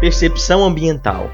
Percepção ambiental.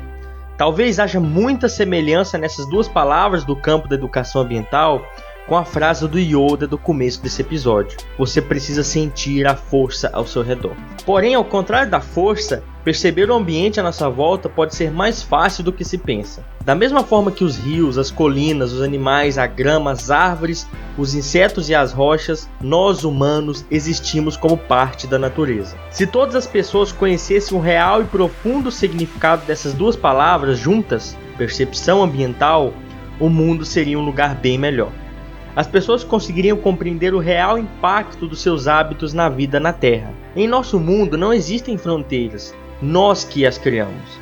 Talvez haja muita semelhança nessas duas palavras do campo da educação ambiental com a frase do Yoda do começo desse episódio. Você precisa sentir a força ao seu redor. Porém, ao contrário da força, perceber o ambiente à nossa volta pode ser mais fácil do que se pensa. Da mesma forma que os rios, as colinas, os animais, a grama, as árvores, os insetos e as rochas, nós humanos existimos como parte da natureza. Se todas as pessoas conhecessem o real e profundo significado dessas duas palavras juntas, percepção ambiental, o mundo seria um lugar bem melhor as pessoas conseguiriam compreender o real impacto dos seus hábitos na vida na Terra. Em nosso mundo não existem fronteiras, nós que as criamos.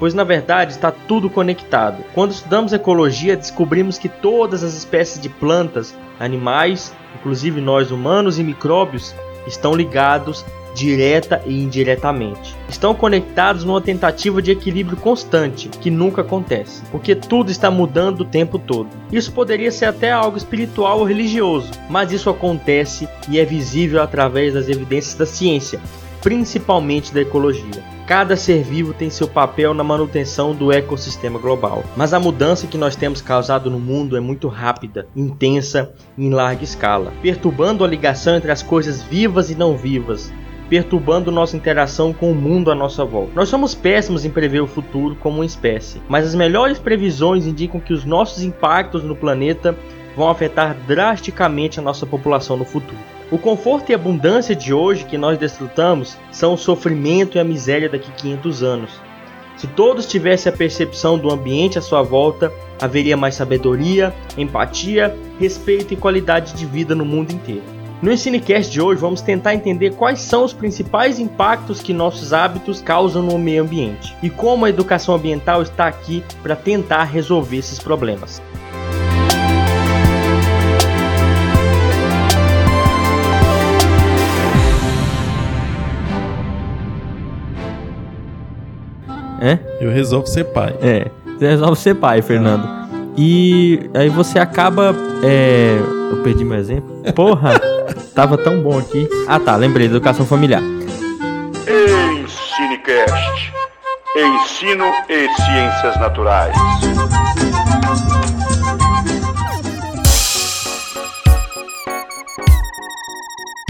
Pois na verdade está tudo conectado. Quando estudamos ecologia, descobrimos que todas as espécies de plantas, animais, inclusive nós humanos e micróbios, estão ligados direta e indiretamente. Estão conectados numa tentativa de equilíbrio constante, que nunca acontece, porque tudo está mudando o tempo todo. Isso poderia ser até algo espiritual ou religioso, mas isso acontece e é visível através das evidências da ciência, principalmente da ecologia. Cada ser vivo tem seu papel na manutenção do ecossistema global, mas a mudança que nós temos causado no mundo é muito rápida, intensa e em larga escala, perturbando a ligação entre as coisas vivas e não vivas, perturbando nossa interação com o mundo à nossa volta. Nós somos péssimos em prever o futuro como uma espécie, mas as melhores previsões indicam que os nossos impactos no planeta vão afetar drasticamente a nossa população no futuro. O conforto e abundância de hoje que nós desfrutamos são o sofrimento e a miséria daqui 500 anos. Se todos tivessem a percepção do ambiente à sua volta, haveria mais sabedoria, empatia, respeito e qualidade de vida no mundo inteiro. No Ensinecast de hoje vamos tentar entender quais são os principais impactos que nossos hábitos causam no meio ambiente e como a educação ambiental está aqui para tentar resolver esses problemas. É? Eu resolvo ser pai. É, você resolve ser pai, Fernando. E aí você acaba. É... Eu perdi meu exemplo. Porra! Tava tão bom aqui. Ah tá, lembrei, educação familiar. Ensinecast. Ensino e ciências naturais.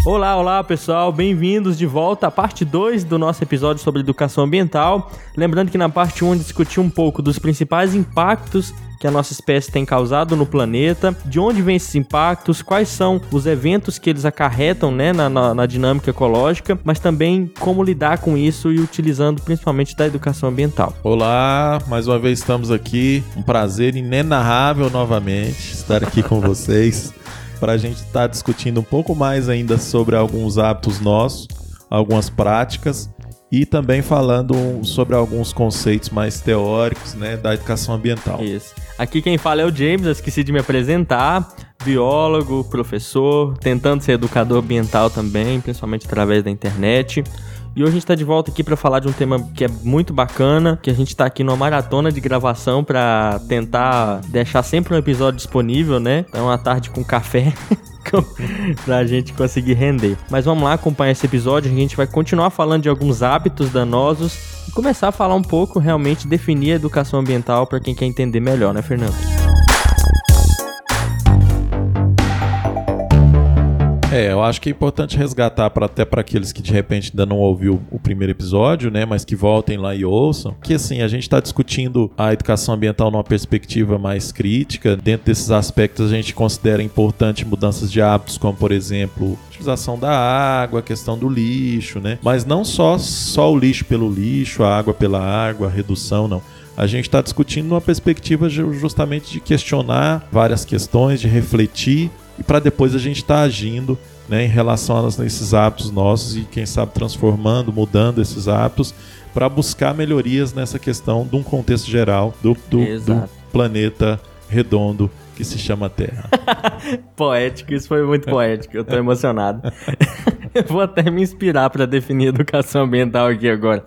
Olá, olá pessoal, bem-vindos de volta à parte 2 do nosso episódio sobre educação ambiental. Lembrando que na parte 1 um, discuti um pouco dos principais impactos que a nossa espécie tem causado no planeta, de onde vêm esses impactos, quais são os eventos que eles acarretam né, na, na, na dinâmica ecológica, mas também como lidar com isso e utilizando principalmente da educação ambiental. Olá, mais uma vez estamos aqui, um prazer inenarrável novamente estar aqui com vocês para a gente estar tá discutindo um pouco mais ainda sobre alguns hábitos nossos, algumas práticas e também falando sobre alguns conceitos mais teóricos né, da educação ambiental. Isso. Aqui quem fala é o James, eu esqueci de me apresentar. Biólogo, professor, tentando ser educador ambiental também, principalmente através da internet. E hoje a gente está de volta aqui para falar de um tema que é muito bacana, que a gente está aqui numa maratona de gravação para tentar deixar sempre um episódio disponível, né? É uma tarde com café. pra gente conseguir render. Mas vamos lá acompanhar esse episódio, a gente vai continuar falando de alguns hábitos danosos e começar a falar um pouco, realmente definir a educação ambiental para quem quer entender melhor, né, Fernando? É, eu acho que é importante resgatar para até para aqueles que de repente ainda não ouviu o primeiro episódio, né, mas que voltem lá e ouçam, que assim, a gente está discutindo a educação ambiental numa perspectiva mais crítica. Dentro desses aspectos a gente considera importante mudanças de hábitos, como por exemplo, utilização da água, questão do lixo, né? Mas não só só o lixo pelo lixo, a água pela água, a redução, não. A gente está discutindo numa perspectiva justamente de questionar várias questões, de refletir e para depois a gente estar tá agindo né, em relação a esses hábitos nossos e quem sabe transformando, mudando esses hábitos para buscar melhorias nessa questão de um contexto geral do, do, do planeta redondo que se chama Terra. poético, isso foi muito poético, eu tô emocionado. Eu vou até me inspirar para definir educação ambiental aqui agora.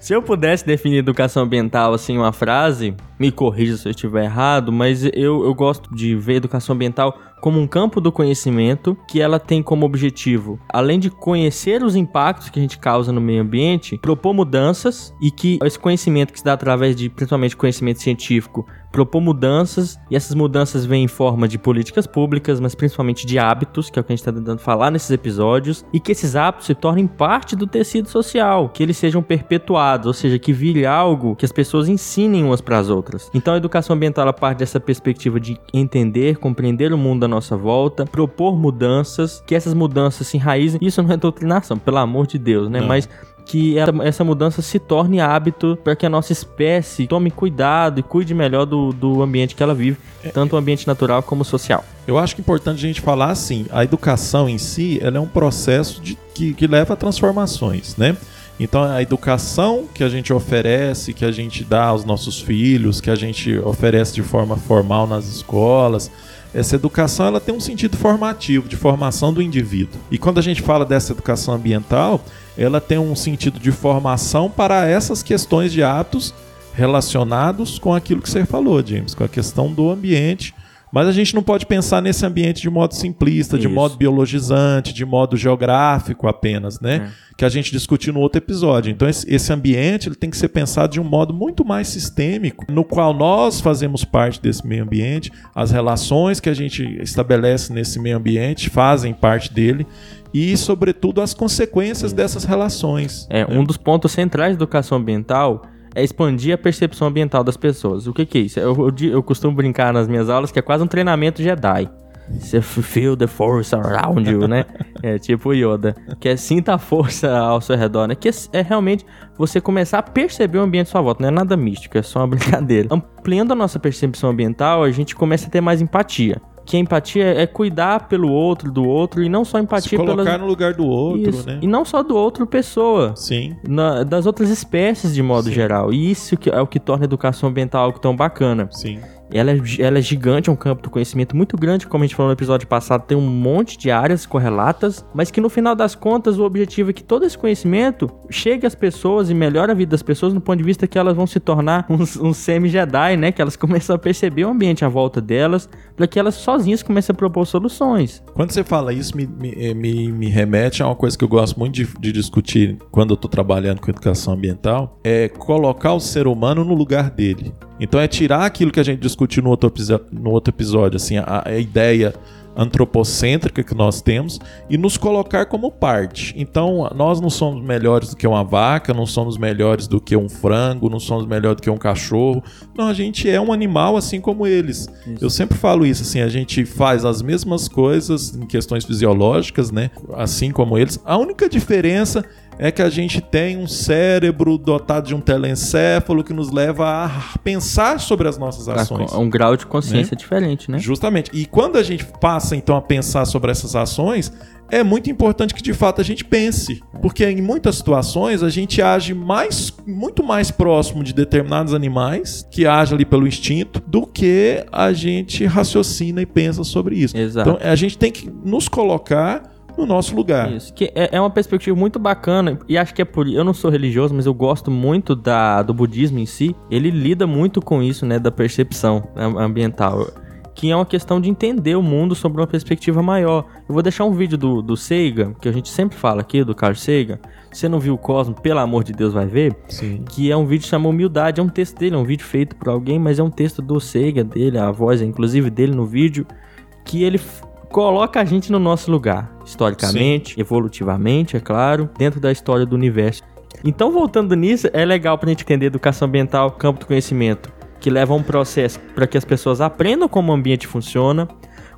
Se eu pudesse definir educação ambiental assim, uma frase, me corrija se eu estiver errado, mas eu, eu gosto de ver educação ambiental como um campo do conhecimento que ela tem como objetivo, além de conhecer os impactos que a gente causa no meio ambiente, propor mudanças e que esse conhecimento que se dá através de principalmente conhecimento científico propor mudanças, e essas mudanças vêm em forma de políticas públicas, mas principalmente de hábitos, que é o que a gente está tentando falar nesses episódios, e que esses hábitos se tornem parte do tecido social, que eles sejam perpetuados, ou seja, que vire algo que as pessoas ensinem umas para as outras. Então a educação ambiental parte dessa perspectiva de entender, compreender o mundo à nossa volta, propor mudanças, que essas mudanças se enraizem. Isso não é doutrinação, pelo amor de Deus, né? Não. Mas que essa mudança se torne hábito para que a nossa espécie tome cuidado e cuide melhor do, do ambiente que ela vive, é. tanto o ambiente natural como social. Eu acho que é importante a gente falar assim, a educação em si, ela é um processo de, que, que leva a transformações, né? Então a educação que a gente oferece, que a gente dá aos nossos filhos, que a gente oferece de forma formal nas escolas, essa educação ela tem um sentido formativo, de formação do indivíduo. E quando a gente fala dessa educação ambiental, ela tem um sentido de formação para essas questões de hábitos relacionados com aquilo que você falou, James, com a questão do ambiente. Mas a gente não pode pensar nesse ambiente de modo simplista, Isso. de modo biologizante, de modo geográfico apenas, né? É. Que a gente discutiu no outro episódio. Então esse ambiente ele tem que ser pensado de um modo muito mais sistêmico, no qual nós fazemos parte desse meio ambiente, as relações que a gente estabelece nesse meio ambiente fazem parte dele e, sobretudo, as consequências dessas relações. É, né? um dos pontos centrais da educação ambiental é expandir a percepção ambiental das pessoas. O que, que é isso? Eu, eu, eu costumo brincar nas minhas aulas que é quase um treinamento Jedi. Você feel the force around you, né? É tipo Yoda. Que é sinta a força ao seu redor, né? Que é, é realmente você começar a perceber o ambiente à sua volta. Não é nada místico, é só uma brincadeira. Ampliando a nossa percepção ambiental, a gente começa a ter mais empatia que a empatia é cuidar pelo outro, do outro, e não só empatia Se colocar pelas... no lugar do outro, isso. né? E não só do outro pessoa. Sim. Na, das outras espécies de modo Sim. geral. E isso que é o que torna a educação ambiental algo tão bacana. Sim. Ela é, ela é gigante, é um campo do conhecimento muito grande, como a gente falou no episódio passado, tem um monte de áreas correlatas, mas que no final das contas o objetivo é que todo esse conhecimento chegue às pessoas e melhore a vida das pessoas no ponto de vista que elas vão se tornar uns semi-Jedi, né? Que elas começam a perceber o ambiente à volta delas, para que elas sozinhas comecem a propor soluções. Quando você fala isso, me, me, eh, me, me remete a uma coisa que eu gosto muito de, de discutir quando eu estou trabalhando com educação ambiental, é colocar o ser humano no lugar dele. Então é tirar aquilo que a gente discutiu no outro, no outro episódio, assim, a, a ideia antropocêntrica que nós temos e nos colocar como parte. Então, nós não somos melhores do que uma vaca, não somos melhores do que um frango, não somos melhores do que um cachorro. Não, a gente é um animal assim como eles. Isso. Eu sempre falo isso, assim, a gente faz as mesmas coisas em questões fisiológicas, né? Assim como eles. A única diferença é que a gente tem um cérebro dotado de um telencéfalo que nos leva a pensar sobre as nossas ações. Um grau de consciência né? diferente, né? Justamente. E quando a gente passa então a pensar sobre essas ações, é muito importante que de fato a gente pense, porque em muitas situações a gente age mais, muito mais próximo de determinados animais que agem ali pelo instinto do que a gente raciocina e pensa sobre isso. Exato. Então a gente tem que nos colocar no nosso lugar. Isso, que é, é, uma perspectiva muito bacana e acho que é por eu não sou religioso, mas eu gosto muito da, do budismo em si. Ele lida muito com isso, né, da percepção ambiental, que é uma questão de entender o mundo sob uma perspectiva maior. Eu vou deixar um vídeo do, do Seiga, que a gente sempre fala aqui, do Carl Sagan. Se você não viu o Cosmo, pelo amor de Deus, vai ver. Sim. Que é um vídeo chamado Humildade, é um texto dele, é um vídeo feito por alguém, mas é um texto do Seiga dele, a voz inclusive dele no vídeo, que ele coloca a gente no nosso lugar, historicamente, Sim. evolutivamente, é claro, dentro da história do universo. Então, voltando nisso, é legal para a gente entender educação ambiental, campo do conhecimento, que leva a um processo para que as pessoas aprendam como o ambiente funciona,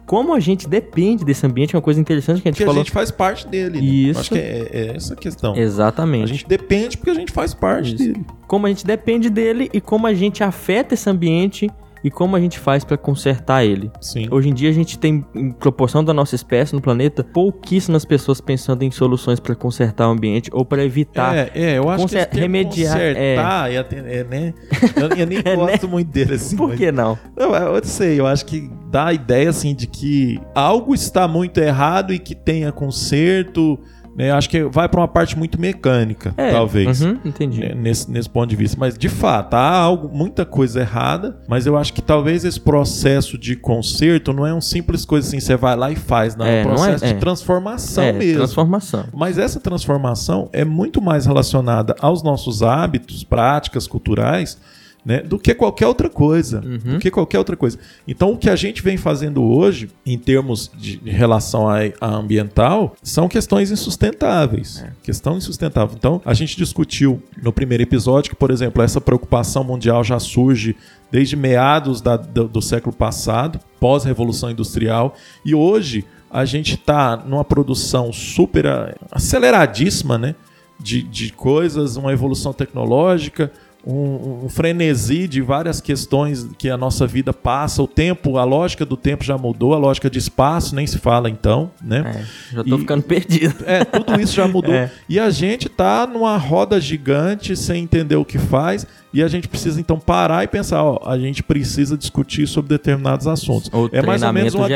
como a gente depende desse ambiente, é uma coisa interessante que a gente porque falou. a gente faz parte dele. Né? Isso. Acho que é, é, essa a questão. Exatamente. A gente depende porque a gente faz parte Isso. dele. Como a gente depende dele e como a gente afeta esse ambiente e como a gente faz para consertar ele. Sim. Hoje em dia a gente tem, em proporção da nossa espécie no planeta, pouquíssimas pessoas pensando em soluções para consertar o ambiente ou para evitar. É, é, eu acho que remediar, consertar, é... é, né? Eu, eu nem é, né? gosto né? muito dele assim. Por que não? não? Eu sei, eu acho que dá a ideia assim de que algo está muito errado e que tenha conserto Né? Acho que vai para uma parte muito mecânica, É, talvez. uhum, entendi. né, Nesse, nesse ponto de vista. Mas, de fato, há algo, muita coisa errada, mas eu acho que talvez esse processo de conserto não é um simples coisa assim, você vai lá e faz, não. É, É, um é- processo é. de transformação é, mesmo. transformação. Mas essa transformação é muito mais relacionada aos nossos hábitos, práticas culturais, né, do que qualquer outra coisa. Do que qualquer outra coisa. Então, o que a gente vem fazendo hoje, em termos de relação à, à ambiental, são questões insustentáveis. Questão insustentável. Então, a gente discutiu no primeiro episódio que, por exemplo, essa preocupação mundial já surge desde meados da- do, do século passado, pós-revolução industrial, e hoje a gente está numa produção super aceleradíssima, né? De, de coisas, uma evolução tecnológica, um, um frenesi de várias questões que a nossa vida passa, o tempo, a lógica do tempo já mudou, a lógica de espaço nem se fala então, né? É, já tô E- ficando perdido. É, tudo isso já mudou. É. E a gente tá numa roda gigante sem entender o que faz. E a gente precisa então parar e pensar, ó, a gente precisa discutir sobre determinados assuntos. Ou é mais ou menos uma DR.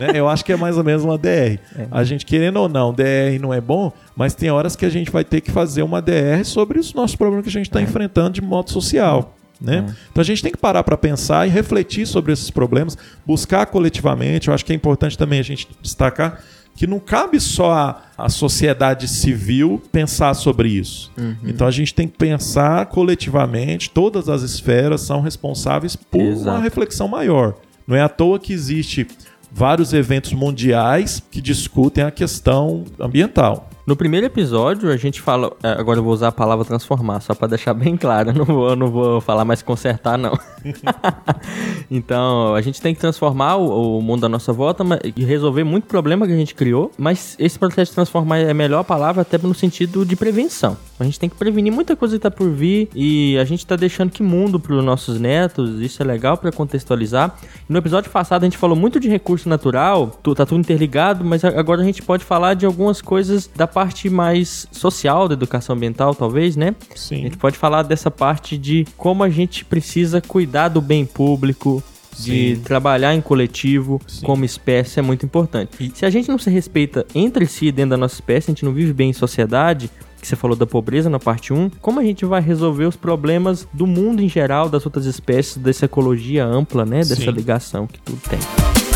né? Eu acho que é mais ou menos uma DR. A gente querendo ou não, DR não é bom, mas tem horas que a gente vai ter que fazer uma DR sobre os nossos problemas que a gente está enfrentando de modo social. Né? Então a gente tem que parar para pensar e refletir sobre esses problemas, buscar coletivamente. Eu acho que é importante também a gente destacar que não cabe só a, a sociedade civil pensar sobre isso. Então a gente tem que pensar coletivamente, todas as esferas são responsáveis por Exato. uma reflexão maior. Não é à toa que existe vários eventos mundiais que discutem a questão ambiental. No primeiro episódio, a gente fala. é, Agora eu vou usar a palavra transformar, só pra deixar bem claro. Eu não vou, eu não vou falar mais consertar, não. então, a gente tem que transformar o, o mundo da nossa volta e resolver muito problema que a gente criou. Mas esse processo de transformar é a melhor palavra, até no sentido de prevenção. A gente tem que prevenir muita coisa que tá por vir e a gente tá deixando que mundo pros nossos netos. Isso é legal pra contextualizar. No episódio passado, a gente falou muito de recurso natural, tu- tá tudo interligado, mas agora a gente pode falar de algumas coisas da parte mais social da educação ambiental, talvez, né? A Sim. gente pode falar dessa parte de como a gente precisa cuidar do bem público, de Sim. trabalhar em coletivo Sim. como espécie é muito importante. Se a gente não se respeita entre si dentro da nossa espécie, a gente não vive bem em sociedade, que você falou da pobreza na parte 1, como a gente vai resolver os problemas do mundo em geral, das outras espécies, dessa ecologia ampla, né? Dessa Sim. ligação que tudo tem.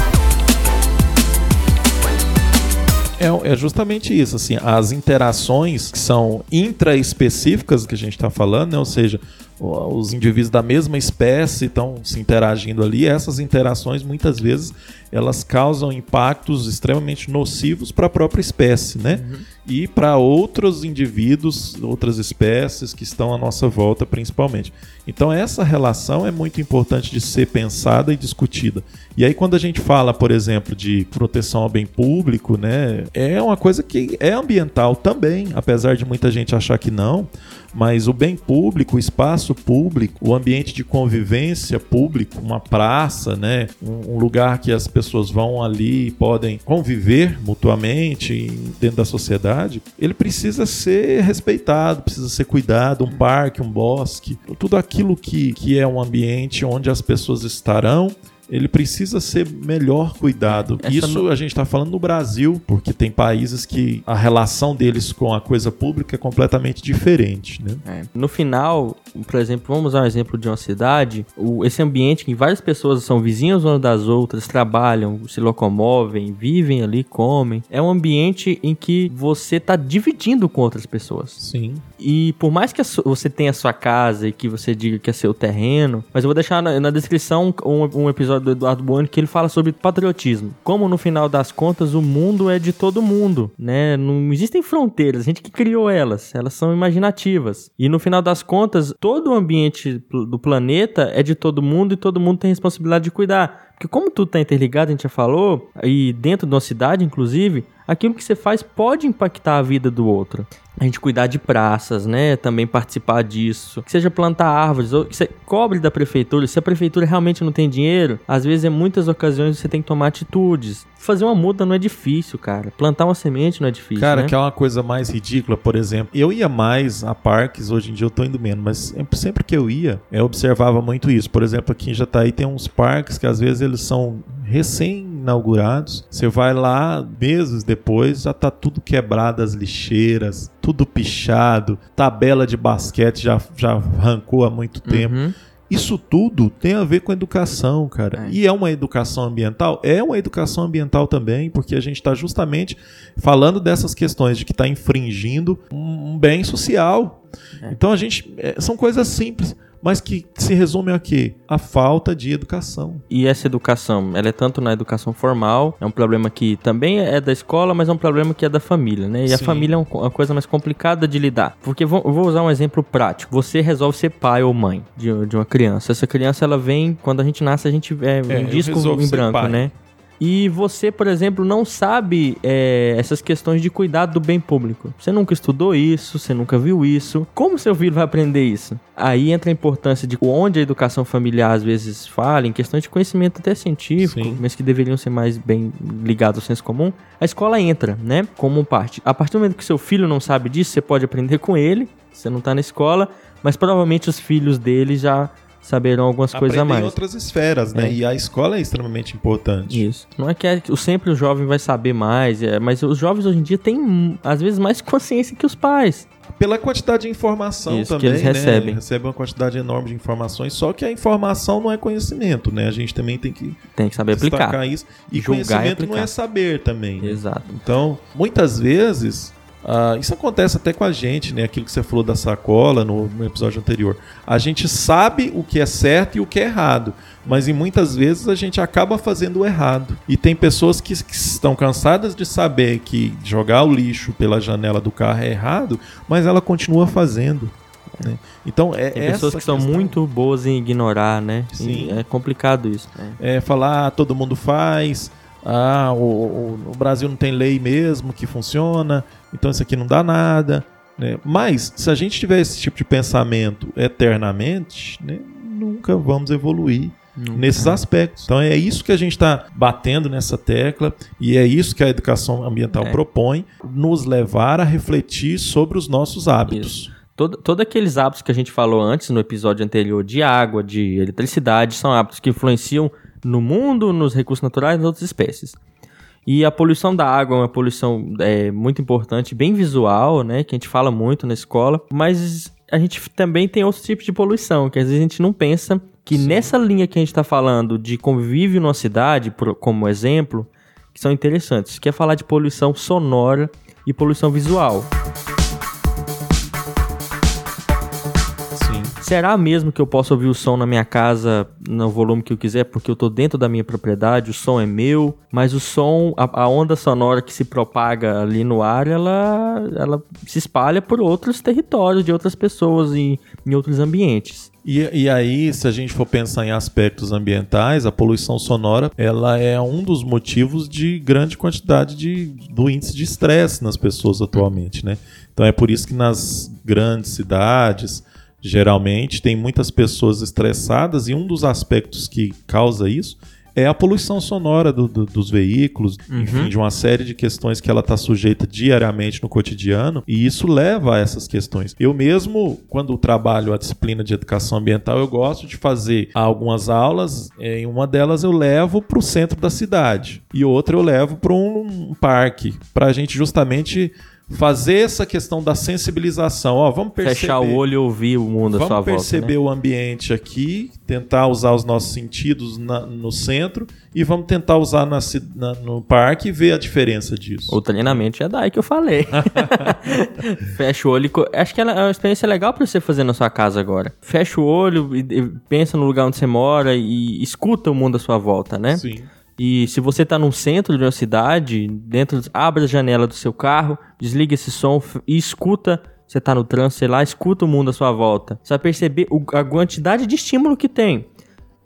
É, é justamente isso, assim, as interações que são intraespecíficas que a gente está falando, né? ou seja, os indivíduos da mesma espécie estão se interagindo ali, essas interações muitas vezes elas causam impactos extremamente nocivos para a própria espécie, né? E para outros indivíduos, outras espécies que estão à nossa volta, principalmente. Então essa relação é muito importante de ser pensada e discutida. E aí quando a gente fala, por exemplo, de proteção ao bem público, né, é uma coisa que é ambiental também, apesar de muita gente achar que não, mas o bem público, o espaço público, o ambiente de convivência público, uma praça, né, um, lugar que as pessoas vão ali e podem conviver mutuamente dentro da sociedade, ele precisa ser respeitado, precisa ser cuidado, um parque, um bosque, tudo aquilo que, que é um ambiente onde as pessoas estarão ele precisa ser melhor cuidado. Essa Isso no- a gente está falando no Brasil, porque tem países que a relação deles com a coisa pública é completamente diferente, né? No final, por exemplo, vamos usar um exemplo de uma cidade, o- esse ambiente que várias pessoas são vizinhas umas das outras, trabalham, se locomovem, vivem ali, comem, é um ambiente em que você está dividindo com outras pessoas. Sim. E por mais que você tenha a sua casa e que você diga que é seu terreno, mas eu vou deixar na, na descrição um, um episódio do Eduardo Bueno que ele fala sobre patriotismo. Como no final das contas o mundo é de todo mundo, né? Não existem fronteiras, a gente que criou elas, elas são imaginativas. E no final das contas, todo o ambiente do planeta é de todo mundo e todo mundo tem responsabilidade de cuidar. Porque como tudo tá interligado, a gente já falou, e dentro de uma cidade, inclusive, aquilo que você faz pode impactar a vida do outro. A gente cuidar de praças, né? Também participar disso. Que seja plantar árvores, ou que você cobre da prefeitura. Se a prefeitura realmente não tem dinheiro, às vezes, em muitas ocasiões, você tem que tomar atitudes. Fazer uma muda não é difícil, cara. Plantar uma semente não é difícil. Cara, né? que é uma coisa mais ridícula, por exemplo. Eu ia mais a parques, hoje em dia eu tô indo menos, mas sempre- sempre que eu ia, eu observava muito isso. Por exemplo, aqui em Jataí tem uns parques que às vezes eles são recém inaugurados. Você vai lá, meses depois, já tá tudo quebrado as lixeiras, tudo pichado, tabela de basquete já, já arrancou há muito tempo. Uhum. Isso tudo tem a ver com educação, cara. É. E é uma educação ambiental? É uma educação ambiental também, porque a gente está justamente falando dessas questões de que está infringindo um um bem social. É. Então a gente. é, são coisas simples, mas que se resumem a quê? A falta de educação. E essa educação, ela é tanto na educação formal, é um problema que também é da escola, mas é um problema que é da família, né? E a Sim. família é um- uma coisa mais complicada de lidar. Porque vou, eu vou usar um exemplo prático. Você resolve ser pai ou mãe de, de uma criança. Essa criança, ela vem, quando a gente nasce, a gente é, É, um disco em branco, pai. né? E você, por exemplo, não sabe é, essas questões de cuidado do bem público. Você nunca estudou isso, você nunca viu isso. Como seu filho vai aprender isso? Aí entra a importância de onde a educação familiar às vezes fala, em questões de conhecimento até científico, Sim. mas que deveriam ser mais bem ligados ao senso comum. A escola entra, né, como parte. A partir do momento que seu filho não sabe disso, você pode aprender com ele, você não tá na escola, mas provavelmente os filhos dele já saberão algumas coisas a Aprender em mais. outras esferas, né? É. E a escola é extremamente importante. Isso. Não é que é- o- sempre o jovem vai saber mais, é, mas os jovens hoje em dia têm, às vezes, mais consciência que os pais. Pela quantidade de informação Isso, que também, eles né? recebem. Recebem uma quantidade enorme de informações, só que a informação não é conhecimento, né? A gente também tem que Tem que saber aplicar. isso. E Julgar e conhecimento não aplicar. é saber também. né? Exato. Então, muitas vezes, ah, isso acontece até com a gente, né? Aquilo que você falou da sacola no, no episódio anterior. A gente sabe o que é certo e o que é errado, mas em muitas vezes a gente acaba fazendo o errado. E tem pessoas que, que estão cansadas de saber que jogar o lixo pela janela do carro é errado, mas ela continua fazendo. né? Então, é Tem pessoas que são muito boas em ignorar, né? Sim. É complicado isso. né? é, falar, ah, todo mundo faz, ah, o, o- o Brasil não tem lei mesmo que funciona, então isso aqui não dá nada. né? Mas, se a gente tiver esse tipo de pensamento eternamente, né, nunca vamos evoluir Nunca. nesses aspectos. Então é isso que a gente está batendo nessa tecla e é isso que a educação ambiental É. propõe, nos levar a refletir sobre os nossos hábitos. Todo, todos aqueles hábitos que a gente falou antes no episódio anterior de água, de eletricidade, são hábitos que influenciam no mundo, nos recursos naturais e nas outras espécies. E a poluição da água é uma poluição é, muito importante, bem visual, né? Que a gente fala muito na escola. Mas a gente também tem outros tipos de poluição, que às vezes a gente não pensa que nessa linha que a gente está falando de convívio numa cidade, por- como exemplo, que são interessantes. Que é falar de poluição sonora e poluição visual. Será mesmo que eu posso ouvir o som na minha casa no volume que eu quiser, porque eu tô dentro da minha propriedade, o som é meu, mas o som, a, a onda sonora que se propaga ali no ar, ela, ela se espalha por outros territórios de outras pessoas e em outros ambientes. E, e aí, se a gente for pensar em aspectos ambientais, a poluição sonora ela é um dos motivos de grande quantidade de, do índice de estresse nas pessoas atualmente, né? Então é por isso que nas grandes cidades, geralmente, tem muitas pessoas estressadas e um dos aspectos que causa isso é a poluição sonora do- do- dos veículos, enfim, de uma série de questões que ela está sujeita diariamente no cotidiano, e isso leva a essas questões. Eu mesmo, quando trabalho a disciplina de educação ambiental, eu gosto de fazer algumas aulas, eh, em uma delas eu levo para o centro da cidade, e outra eu levo para um parque, para a gente justamente fazer essa questão da sensibilização. Ó, vamos perceber. Fechar o olho e ouvir o mundo à sua Vamos volta. perceber né? o ambiente aqui, tentar usar os nossos sentidos na- no centro e vamos tentar usar na na- no parque e ver a diferença disso. O treinamento já dá aí que eu falei. Fecha o olho. e Acho que é uma experiência legal pra você fazer na sua casa agora. Fecha o olho e e pensa no lugar onde você mora e escuta o mundo à sua volta, né? Sim. E se você tá no centro de uma cidade, dentro, abre a janela do seu carro, desliga esse som e escuta. Você tá no trânsito, sei lá, escuta o mundo à sua volta. Você vai perceber a quantidade de estímulo que tem.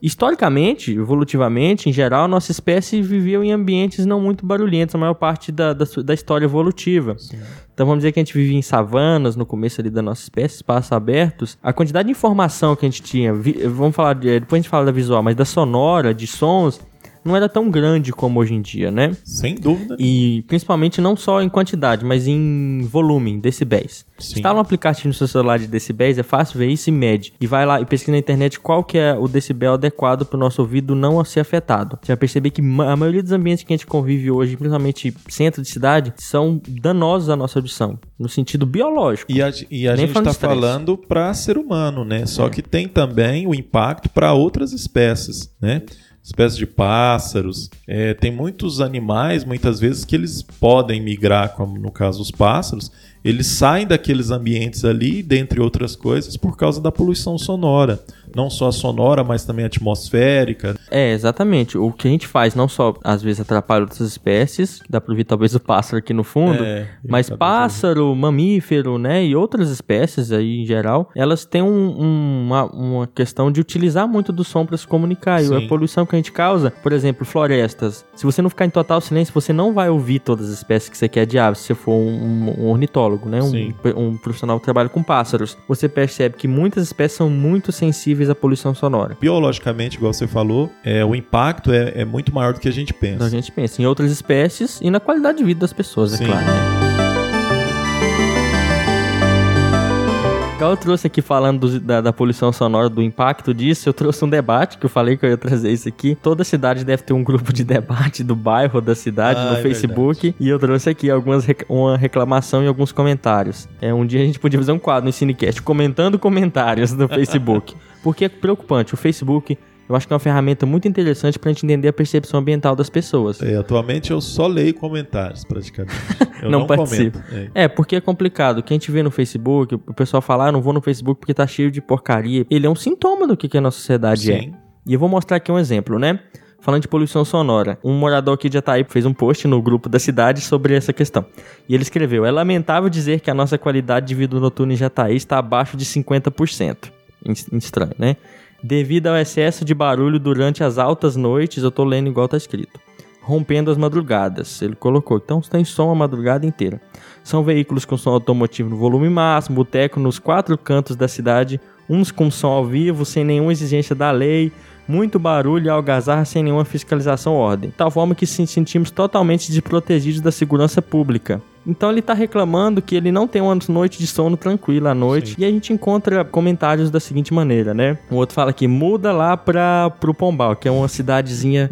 Historicamente, evolutivamente, em geral, a nossa espécie viveu em ambientes não muito barulhentos, a maior parte da, da, da história evolutiva. Então vamos dizer que a gente vivia em savanas no começo ali da nossa espécie, espaços abertos. A quantidade de informação que a gente tinha, vi- vamos falar, de, depois a gente fala da visual, mas da sonora, de sons, não era tão grande como hoje em dia, né? Sem dúvida. E principalmente não só em quantidade, mas em volume, decibéis. Sim. Instala um aplicativo no seu celular de decibéis, é fácil ver isso e mede. E vai lá e pesquisa na internet qual que é o decibel adequado para o nosso ouvido não ser afetado. Você vai perceber que a maioria dos ambientes que a gente convive hoje, principalmente centro de cidade, são danosos à nossa audição, no sentido biológico. E a, e a gente está falando para ser humano, né? Só É. que tem também o impacto para outras espécies, né? Espécies de pássaros. É, tem muitos animais, muitas vezes, que eles podem migrar, como no caso os pássaros, eles saem daqueles ambientes ali, dentre outras coisas, por causa da poluição sonora. Não só a sonora, mas também a atmosférica. É, exatamente. O que a gente faz não só às vezes atrapalha outras espécies, dá pra ouvir talvez o pássaro aqui no fundo, É, mas pássaro, mamífero, né, e outras espécies aí em geral, elas têm um- um- uma, uma questão de utilizar muito do som para se comunicar. E Sim. a poluição que a gente causa, por exemplo, florestas. Se você não ficar em total silêncio, você não vai ouvir todas as espécies que você quer de aves, se você for um, um ornitólogo, né, um, um profissional que trabalha com pássaros. Você percebe que muitas espécies são muito sensíveis à poluição sonora. Biologicamente, igual você falou, é, o impacto é, é muito maior do que a gente pensa. A gente pensa em outras espécies e na qualidade de vida das pessoas, Sim. é claro. Né? Então eu trouxe aqui falando do- da, da poluição sonora, do impacto disso, eu trouxe um debate que eu falei que eu ia trazer isso aqui. Toda cidade deve ter um grupo de debate do bairro da cidade Ah, no é Facebook. E eu trouxe aqui algumas rec- uma reclamação e alguns comentários. É, um dia a gente podia fazer um quadro no Cinecast comentando comentários no Facebook. Porque é preocupante. O Facebook, eu acho que é uma ferramenta muito interessante pra gente entender a percepção ambiental das pessoas. É, atualmente eu só leio comentários, praticamente. Eu Não não, participo. comento. É. É, porque é complicado. O que a gente vê no Facebook, o pessoal fala, ah, não vou no Facebook porque tá cheio de porcaria. Ele é um sintoma do que, que a nossa sociedade é. Sim. E eu vou mostrar aqui um exemplo, né? Falando de poluição sonora, um morador aqui de Jataí fez um post no grupo da cidade sobre essa questão. E ele escreveu: É lamentável dizer que a nossa qualidade de vida noturna em Jataí está abaixo de 50%. Em- Estranho, né? Devido ao excesso de barulho durante as altas noites, eu tô lendo igual tá escrito. Rompendo as madrugadas, ele colocou. Então tem som a madrugada inteira. São veículos com som automotivo no volume máximo, boteco nos quatro cantos da cidade, uns com som ao vivo, sem nenhuma exigência da lei, muito barulho e algazarra sem nenhuma fiscalização ordem. Tal forma que se sentimos totalmente desprotegidos da segurança pública. Então ele tá reclamando que ele não tem uma noite de sono tranquila à noite. E a gente encontra comentários da seguinte maneira, né? O outro fala que muda lá pra, pro Pombal, que é uma cidadezinha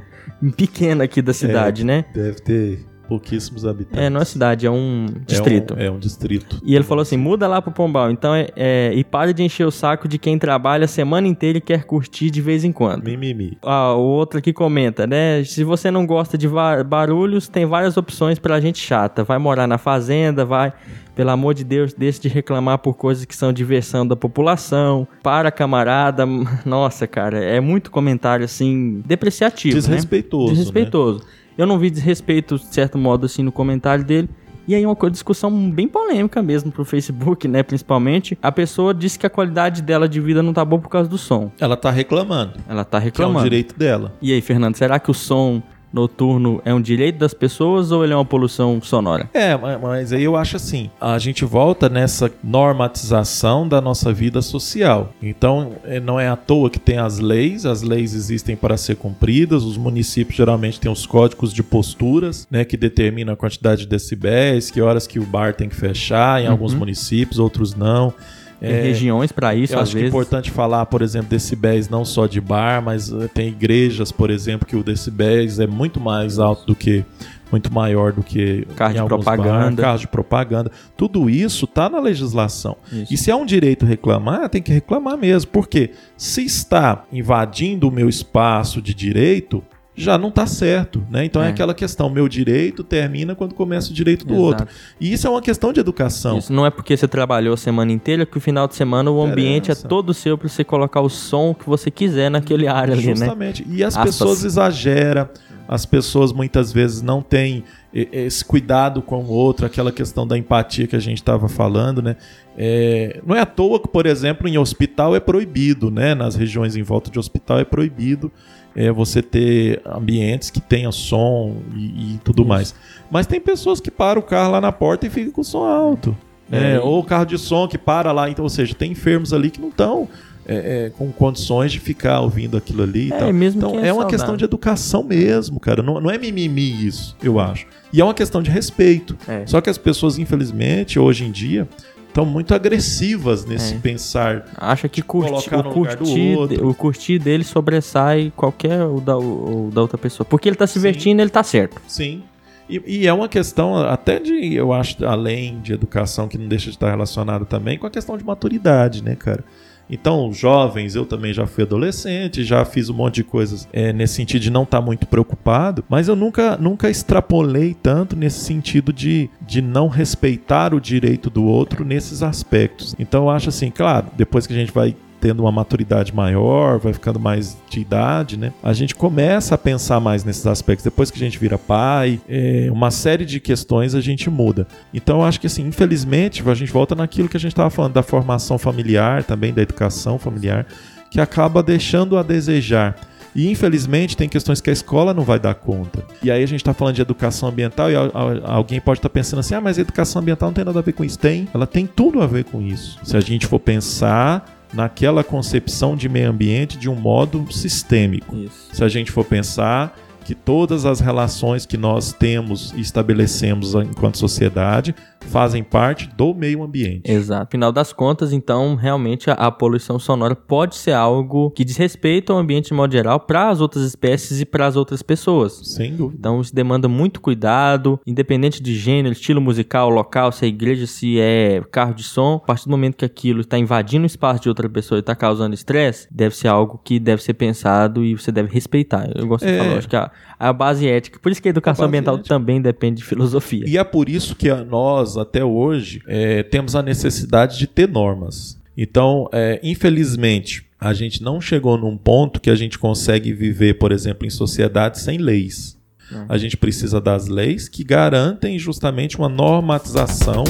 pequena aqui da cidade, né? Deve ter pouquíssimos habitantes. É, não é cidade, é um distrito. É um, é um distrito. E ele falou assim: muda lá pro Pombal. Então é, é- E para de encher o saco de quem trabalha a semana inteira e quer curtir de vez em quando. Mimimi. Ah, o outro aqui comenta, né? Se você não gosta de barulhos, tem várias opções pra gente chata. Vai morar na fazenda, vai. Pelo amor de Deus, deixe de reclamar por coisas que são diversão da população. Para, camarada. Nossa, cara, é muito comentário assim, depreciativo. né? Desrespeitoso. Desrespeitoso. Eu não vi desrespeito, de certo modo, assim, no comentário dele. E aí uma discussão bem polêmica mesmo pro Facebook, né, principalmente. A pessoa disse que a qualidade dela de vida não tá boa por causa do som. Ela tá reclamando. Ela tá Que é um reclamando. direito dela. E aí, Fernando, será que o som noturno é um direito das pessoas ou ele é uma poluição sonora? É, ma- mas aí eu acho assim, a gente volta nessa normatização da nossa vida social. Então, é, não é à toa que tem as leis, as leis existem para ser cumpridas, os municípios geralmente têm os códigos de posturas, né, que determinam a quantidade de decibéis, que horas que o bar tem que fechar, em alguns municípios, outros não. Tem É, regiões pra isso, eu às acho que é vezes. importante falar, por exemplo, decibéis não só de bar, mas eh, tem igrejas, por exemplo, que o decibéis é muito mais alto do que muito maior do que Carro de propaganda. carro de propaganda. Tudo isso tá na legislação. Isso. E se é um direito reclamar, tem que reclamar mesmo, porque se está invadindo o meu espaço de direito, já não tá certo, né? Então é, É. aquela questão, meu direito termina quando começa o direito do Exato. outro. E isso é uma questão de educação. Isso não é porque você trabalhou a semana inteira que o final de semana o ambiente é todo seu pra você colocar o som que você quiser naquele área ali, né? Justamente. E as Aspas. pessoas exageram, as pessoas muitas vezes não têm esse cuidado com o outro, aquela questão da empatia que a gente estava falando, né? É, não é à toa que, por exemplo, em hospital é proibido, né? Nas regiões em volta de hospital é proibido é, você ter ambientes que tenham som e, e tudo mais. Mas tem pessoas que param o carro lá na porta e ficam com som alto. É, e- Ou carro de som que para lá, então, ou seja, tem enfermos ali que não estão é, é, com condições de ficar ouvindo aquilo ali. É, mesmo então é, é uma questão de educação mesmo, cara. Não, não é mimimi isso, eu acho. E é uma questão de respeito. É. Só que as pessoas, infelizmente, hoje em dia, estão muito agressivas nesse É. pensar. Acha que curti, o, curtir, o curtir dele sobressai qualquer o da, o, da outra pessoa. Porque ele tá se Sim. divertindo, ele tá certo. Sim. E, e é uma questão até de, eu acho, além de educação, que não deixa de estar relacionada também com a questão de maturidade, né, cara? Então, jovens, eu também já fui adolescente, já fiz um monte de coisas é, nesse sentido de não estar muito preocupado, mas eu nunca, nunca extrapolei tanto nesse sentido de, de não respeitar o direito do outro nesses aspectos. Então, eu acho assim, claro, depois que a gente vai tendo uma maturidade maior, vai ficando mais de idade, né? A gente começa a pensar mais nesses aspectos. Depois que a gente vira pai, é, uma série de questões a gente muda. Então eu acho que assim, infelizmente, a gente volta naquilo que a gente estava falando da formação familiar, também da educação familiar, que acaba deixando a desejar. E infelizmente tem questões que a escola não vai dar conta. E aí a gente está falando de educação ambiental e al- al- alguém pode estar pensando assim: ah, mas a educação ambiental não tem nada a ver com isso. Tem, ela tem tudo a ver com isso. Se a gente for pensar naquela concepção de meio ambiente de um modo sistêmico. Isso. Se a gente for pensar que todas as relações que nós temos e estabelecemos enquanto sociedade fazem parte do meio ambiente. Exato. Final das contas, então, realmente a, a poluição sonora pode ser algo que diz respeito ao ambiente de modo geral para as outras espécies e para as outras pessoas. Sem dúvida. Então isso demanda muito cuidado, independente de gênero, estilo musical, local, se é igreja, se é carro de som. A partir do momento que aquilo está invadindo o espaço de outra pessoa e está causando estresse, deve ser algo que deve ser pensado e você deve respeitar. Eu gosto de É. falar, acho que a, a base ética. Por isso que a educação A ambiental ética. também depende de filosofia. E é por isso que a- nós, até hoje, é, temos a necessidade de ter normas. Então, é, infelizmente, a gente não chegou num ponto que a gente consegue viver, por exemplo, em sociedade sem leis. A gente precisa das leis que garantem justamente uma normatização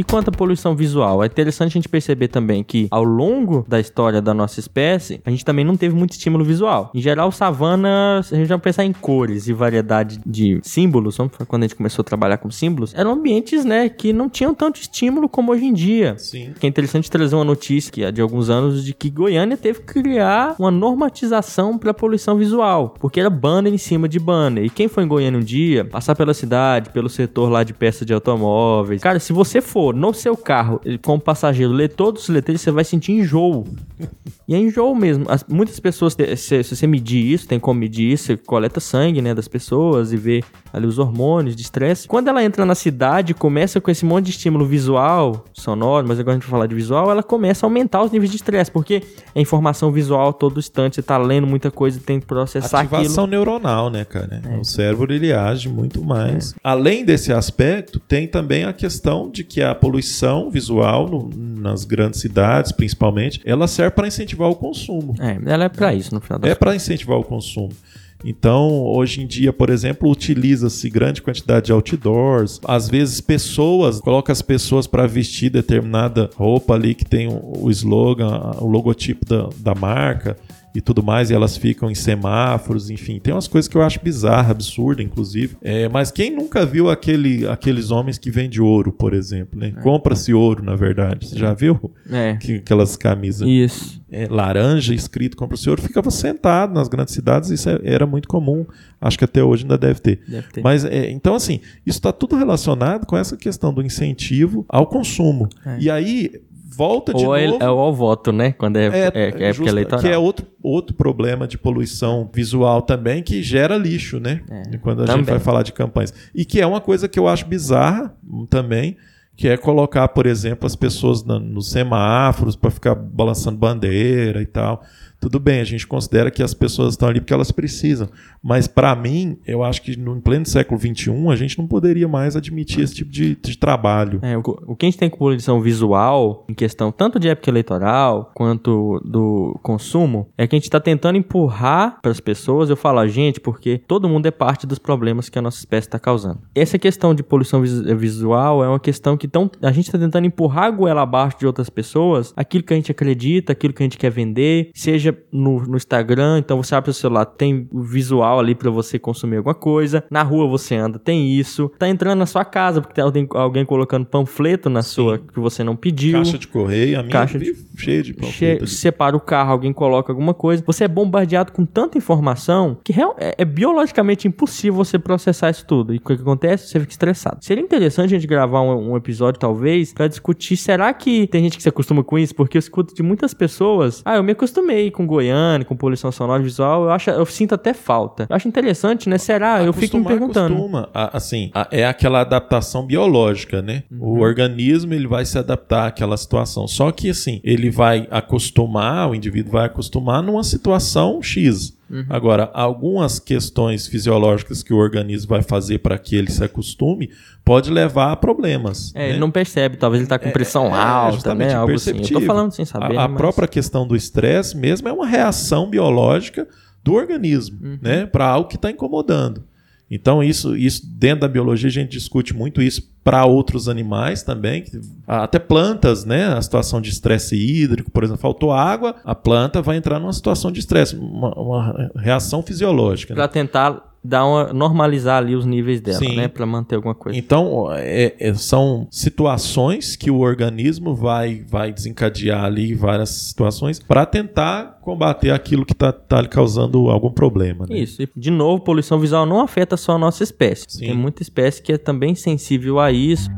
E quanto à poluição visual, é interessante a gente perceber também que ao longo da história da nossa espécie, a gente também não teve muito estímulo visual. Em geral, savana, se a gente vai pensar em cores e variedade de símbolos, vamos falar quando a gente começou a trabalhar com símbolos, eram ambientes, né, que não tinham tanto estímulo como hoje em dia. Sim. Que é interessante trazer uma notícia que é de alguns anos de que Goiânia teve que criar uma normatização para poluição visual, porque era banner em cima de banner. E quem foi em Goiânia um dia, passar pela cidade, pelo setor lá de peça de automóveis, cara, se você for no seu carro como passageiro ler todos os letreiros, você vai sentir enjoo. E é enjoo mesmo. As- muitas pessoas, se, se você medir isso, tem como medir isso, você coleta sangue, né, das pessoas e vê ali os hormônios de estresse. Quando ela entra na cidade, começa com esse monte de estímulo visual, sonoro, mas agora a gente vai falar de visual, ela começa a aumentar os níveis de estresse, porque é informação visual todo instante, você tá lendo muita coisa, tem que processar Ativação aquilo. neuronal, né, cara? É. O cérebro ele age muito mais. Além desse aspecto, tem também a questão de que a poluição visual no- nas grandes cidades, principalmente, ela serve para incentivar o consumo. É, ela é pra isso, no final das É para incentivar o consumo. Então, hoje em dia, por exemplo, utiliza-se grande quantidade de outdoors. Às vezes, pessoas, coloca as pessoas para vestir determinada roupa ali que tem o, o slogan, o logotipo da, da marca e tudo mais, e elas ficam em semáforos, enfim. Tem umas coisas que eu acho bizarra, absurda, inclusive. É, mas quem nunca viu aquele, aqueles homens que vendem ouro, por exemplo, né? Compra-se ouro, na verdade. Você já viu? É. Que, aquelas camisas Isso. é, laranja escrito compra o senhor, ficava sentado nas grandes cidades, isso é- era muito comum. Acho que até hoje ainda deve ter. Deve ter. Mas é, então, assim, isso está tudo relacionado com essa questão do incentivo ao consumo. É. E aí volta de Ou é, novo. é o ao voto, né? Quando é, é, é época justa- eleitoral. Que é outro, outro problema de poluição visual também, que gera lixo, né? É, Quando a gente também. vai falar de campanhas. E que é uma coisa que eu acho bizarra também, que é colocar, por exemplo, as pessoas na- nos semáforos para ficar balançando bandeira e tal. Tudo bem, a gente considera que as pessoas estão ali porque elas precisam. Mas, para mim, eu acho que no pleno século XXI, a gente não poderia mais admitir esse tipo de, de trabalho. É, o, o que a gente tem com poluição visual, em questão tanto de época eleitoral quanto do consumo, é que a gente está tentando empurrar para as pessoas, eu falo a gente, porque todo mundo é parte dos problemas que a nossa espécie está causando. Essa questão de poluição vis- visual é uma questão que tão, a gente está tentando empurrar a goela abaixo de outras pessoas, aquilo que a gente acredita, aquilo que a gente quer vender, seja seja no, no Instagram, então você abre o celular, tem visual ali para você consumir alguma coisa. Na rua você anda, tem isso. Tá entrando na sua casa, porque tem alguém, alguém colocando panfleto na sua que você não pediu. Caixa de correio, a minha Caixa vive cheia de Che panfleto ali. separa o carro, alguém coloca alguma coisa. Você é bombardeado com tanta informação que é, é biologicamente impossível você processar isso tudo. E o que, acontece? Você fica estressado. Seria interessante a gente gravar um, um episódio, talvez, pra discutir. Será que tem gente que se acostuma com isso? Porque eu escuto de muitas pessoas. Ah, eu me acostumei com Goiânia, com poluição sonora visual. Eu, acho, eu sinto até falta. Eu acho interessante, né? Será? eu fico me Acostumar, perguntando. acostuma. A- assim, a- é aquela adaptação biológica, né? Uhum. O organismo ele vai se adaptar àquela situação. Só que assim, ele vai acostumar, o indivíduo vai acostumar numa situação X. Uhum. Agora, algumas questões fisiológicas que o organismo vai fazer para que ele se acostume pode levar a problemas. É, né? ele não percebe, talvez ele tá com pressão É, alta, né? Algo assim. Eu tô falando sem saber. A, a né, mas- própria questão do estresse mesmo é uma reação biológica do organismo, Uhum. né, para algo que está incomodando. Então isso, isso dentro da biologia a gente discute muito isso para outros animais também, até plantas, né, a situação de estresse hídrico, por exemplo, faltou água, a planta vai entrar numa situação de estresse, uma, uma reação fisiológica. né? Pra tentar dar uma, normalizar ali os níveis dela, Sim. né? Pra manter alguma coisa. Então, é- é- são situações que o organismo vai, vai desencadear ali várias situações para tentar combater aquilo que está lhe causando algum problema. Né? Isso. E, de novo, poluição visual não afeta só a nossa espécie. Sim. Tem muita espécie que é também sensível a isso.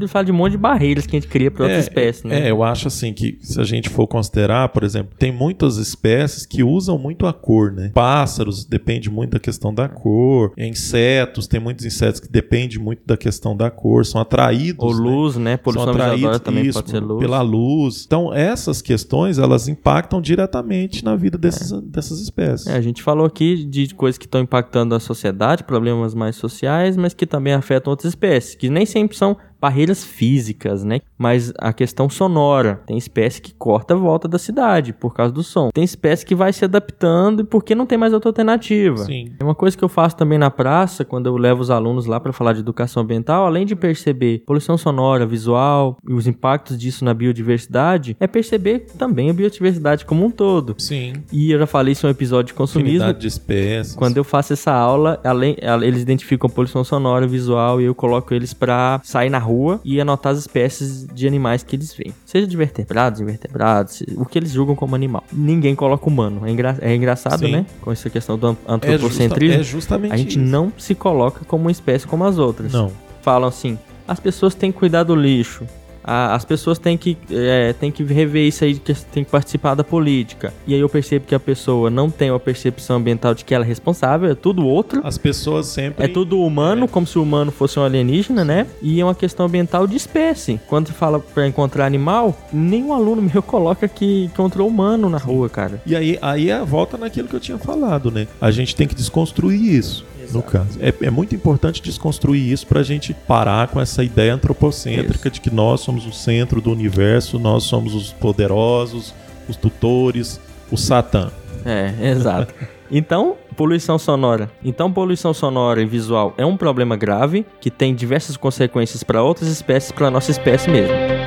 Podia falar de um monte de barreiras que a gente cria para outras espécies, né? É, eu acho assim que se a gente for considerar, por exemplo, tem muitas espécies que usam muito a cor, né? Pássaros depende muito da questão da cor, insetos, tem muitos insetos que dependem muito da questão da cor, são atraídos. Ou né? luz, né? Poluição são atraídos também isso, pode ser luz. pela luz. Então, essas questões, elas impactam diretamente na vida desses, dessas espécies. É, a gente falou aqui de coisas que estão impactando a sociedade, problemas mais sociais, mas que também afetam outras espécies, que nem sempre são barreiras físicas, né? Mas a questão sonora. Tem espécie que corta a volta da cidade por causa do som. Tem espécie que vai se adaptando porque não tem mais outra alternativa. Sim. É uma coisa que eu faço também na praça, quando eu levo os alunos lá para falar de educação ambiental, além de perceber poluição sonora, visual e os impactos disso na biodiversidade, é perceber também a biodiversidade como um todo. Sim. E eu já falei isso em um episódio de consumismo. Infinidade de espécies. Quando eu faço essa aula, além, eles identificam poluição sonora, visual, e eu coloco eles pra sair na rua e anotar as espécies de animais que eles veem. Seja de vertebrados, invertebrados, o que eles julgam como animal. Ninguém coloca humano. É, engra- é engraçado, Sim. né? Com essa questão do an- é, justa- antropocentrismo. é justamente a gente isso. não se coloca como uma espécie como as outras. Não. Falam assim, as pessoas têm que cuidar do lixo. A- As pessoas têm que, é, têm que rever isso aí, que tem que participar da política. E aí eu percebo que a pessoa não tem uma percepção ambiental de que ela é responsável, é tudo outro. As pessoas sempre. É tudo humano, como se o humano fosse um alienígena, né? E é uma questão ambiental de espécie. Quando você fala pra encontrar animal, nenhum aluno meu coloca que encontrou humano na rua, cara. E aí, aí é a volta naquilo que eu tinha falado, né? A gente tem que desconstruir isso. No caso. É, é muito importante desconstruir isso pra gente parar com essa ideia antropocêntrica de que nós somos o centro do universo, nós somos os poderosos, os tutores, o Satã. É, exato. Então, poluição sonora. Então, poluição sonora e visual é um problema grave que tem diversas consequências para outras espécies, para nossa espécie mesmo.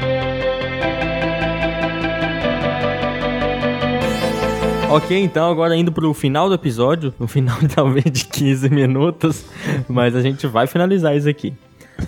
Ok, então agora indo pro final do episódio, no final talvez de 15 minutos, mas a gente vai finalizar isso aqui.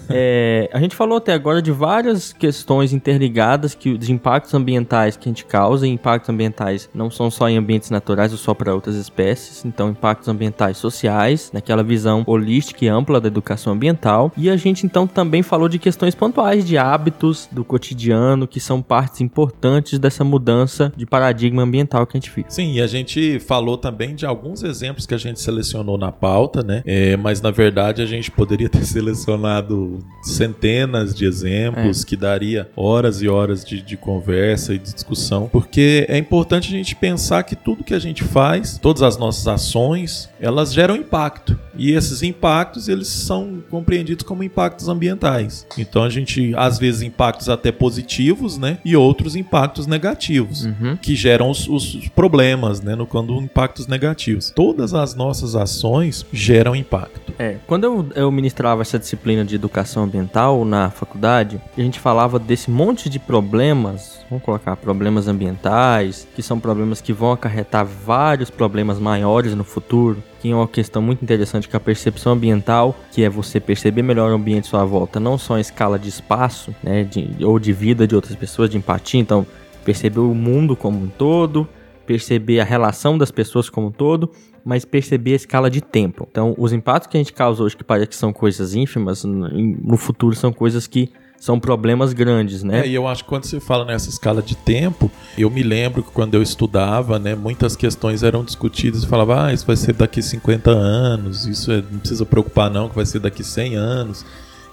É, a gente falou até agora de várias questões interligadas que, de impactos ambientais que a gente causa, e impactos ambientais não são só em ambientes naturais ou só para outras espécies, então impactos ambientais sociais, naquela visão holística e ampla da educação ambiental. E a gente então também falou de questões pontuais de hábitos do cotidiano, que são partes importantes dessa mudança de paradigma ambiental que a gente vive. Sim, e a gente falou também de alguns exemplos que a gente selecionou na pauta, né? É, mas na verdade a gente poderia ter selecionado centenas de exemplos que daria horas e horas de, de conversa e de discussão, porque é importante a gente pensar que tudo que a gente faz, todas as nossas ações, elas geram impacto. E esses impactos, eles são compreendidos como impactos ambientais. Então a gente, às vezes, impactos até positivos, né? E outros impactos negativos Uhum. que geram os, os problemas, né? No quando impactos negativos. Todas as nossas ações geram impacto. É, quando eu, eu ministrava essa disciplina de educação ambiental na faculdade, a gente falava desse monte de problemas, vamos colocar problemas ambientais, que são problemas que vão acarretar vários problemas maiores no futuro, é uma questão muito interessante que é a percepção ambiental, que é você perceber melhor o ambiente à sua volta, não só em escala de espaço, né, de, ou de vida de outras pessoas, de empatia, então perceber o mundo como um todo, perceber a relação das pessoas como um todo, mas perceber a escala de tempo. Então, os impactos que a gente causa hoje, que parece que são coisas ínfimas, no futuro são coisas que são problemas grandes, né? É, e eu acho que quando você fala nessa escala de tempo, eu me lembro que quando eu estudava, né, muitas questões eram discutidas e falava, ah, isso vai ser daqui 50 anos, isso é, não precisa preocupar não, que vai ser daqui 100 anos.